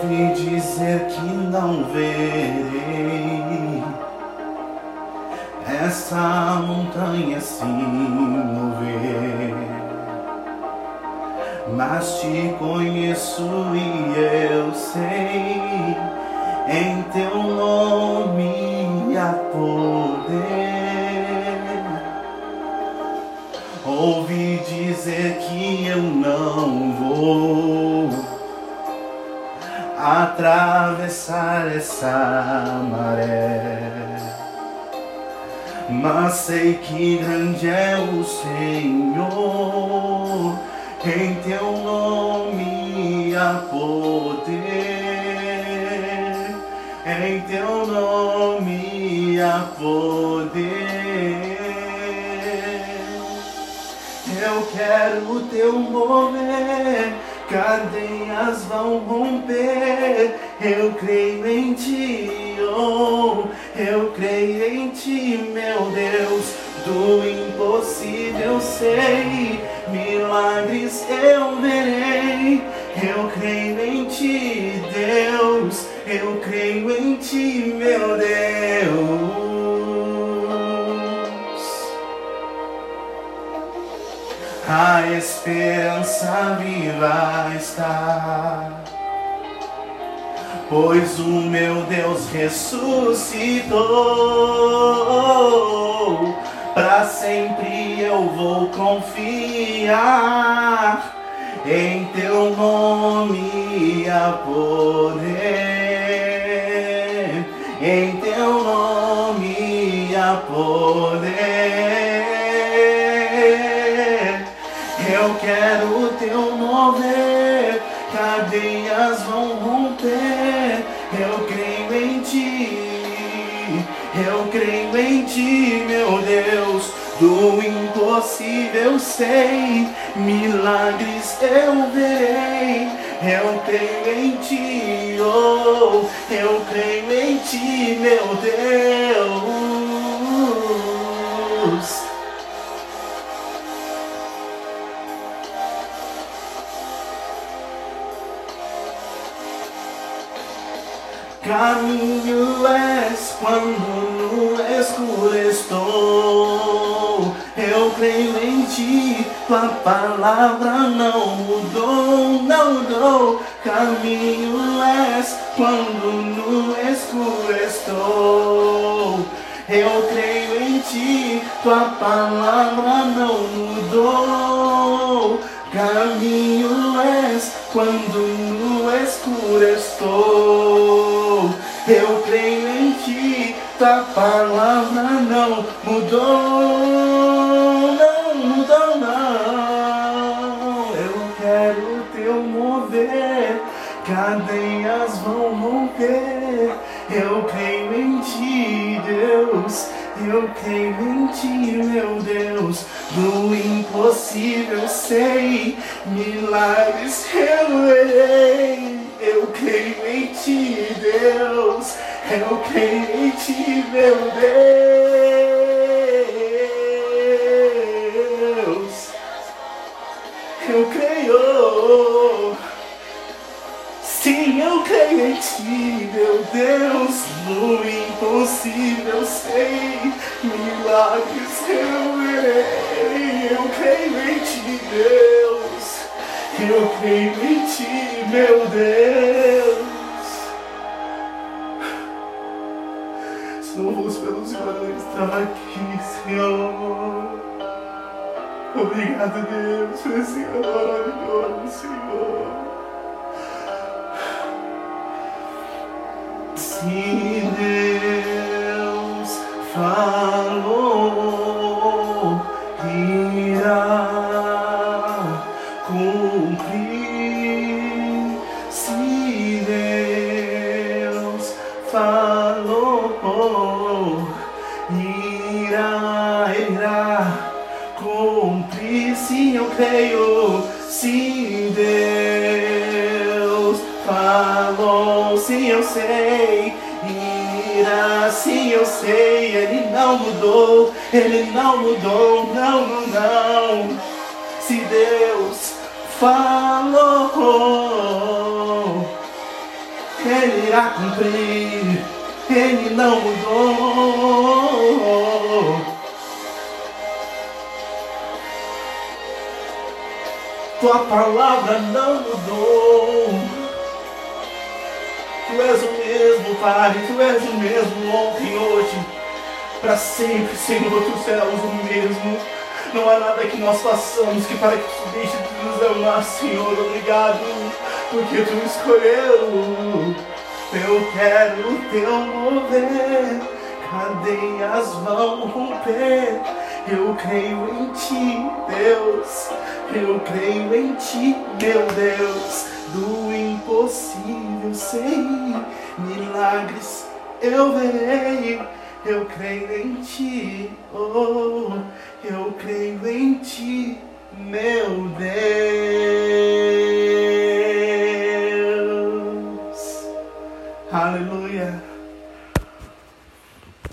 Ouvi dizer que não verei essa montanha se mover, mas te conheço e eu sei em teu nome há poder. Ouvi dizer que eu não atravessar essa maré, mas sei que grande é o Senhor, em teu nome há poder em teu nome há poder. Eu quero o teu mover, cadeias vão romper. Eu creio em ti, oh, eu creio em ti, meu Deus. Do impossível sei, milagres eu verei. Eu creio em ti, Deus. Eu creio em ti, meu Deus. A esperança viva está, pois o meu Deus ressuscitou. Para sempre eu vou confiar em teu nome a poder em teu nome há poder. Eu quero o teu mover, cadeias vão romper. Eu creio em ti, eu creio em ti, meu Deus. Do impossível sei, milagres eu verei. Eu creio em ti, oh, eu creio em ti, meu Deus. Caminho és quando no escuro estou. Eu creio em ti, tua palavra não mudou, não mudou. Caminho és quando no escuro estou. Eu creio em ti, tua palavra não mudou. Caminho és quando no escuro estou. Tua palavra não mudou. Não mudou, não. Eu quero teu mover, cadeias vão romper. Eu creio em ti, Deus. Eu creio em ti, meu Deus. Do impossível sei, milagres eu verei. Eu creio em ti, Deus. Eu creio em ti, meu Deus. Eu creio. Sim, eu creio em ti, meu Deus. No impossível sei, milagres eu verei. Eu creio em ti, Deus. Eu creio em ti, meu Deus. Estar aqui, Senhor. Obrigado, Deus, amor maravilhoso, Senhor. Se Deus falou, irá cumprir. Se Deus falou, irá, irá cumprir. Sim, eu creio. Se Deus falou, sim, eu sei. Irá, sim, eu sei. Ele não mudou, ele não mudou, não, não, não. Se Deus falou, Ele irá cumprir, Ele não mudou. Tua palavra não mudou. Tu és o mesmo, Pai, Tu és o mesmo ontem e hoje. Para sempre, Senhor, Tu serás o mesmo. Não há nada que nós façamos que para que Tu deixe de nos amar, Senhor. Obrigado, porque Tu escolheu. Eu quero o Teu mover, cadeias vão romper. Eu creio em Ti, Deus. Eu creio em Ti, meu Deus. Do impossível sei, milagres eu verei. Eu creio em Ti, oh, eu creio em Ti, meu Deus.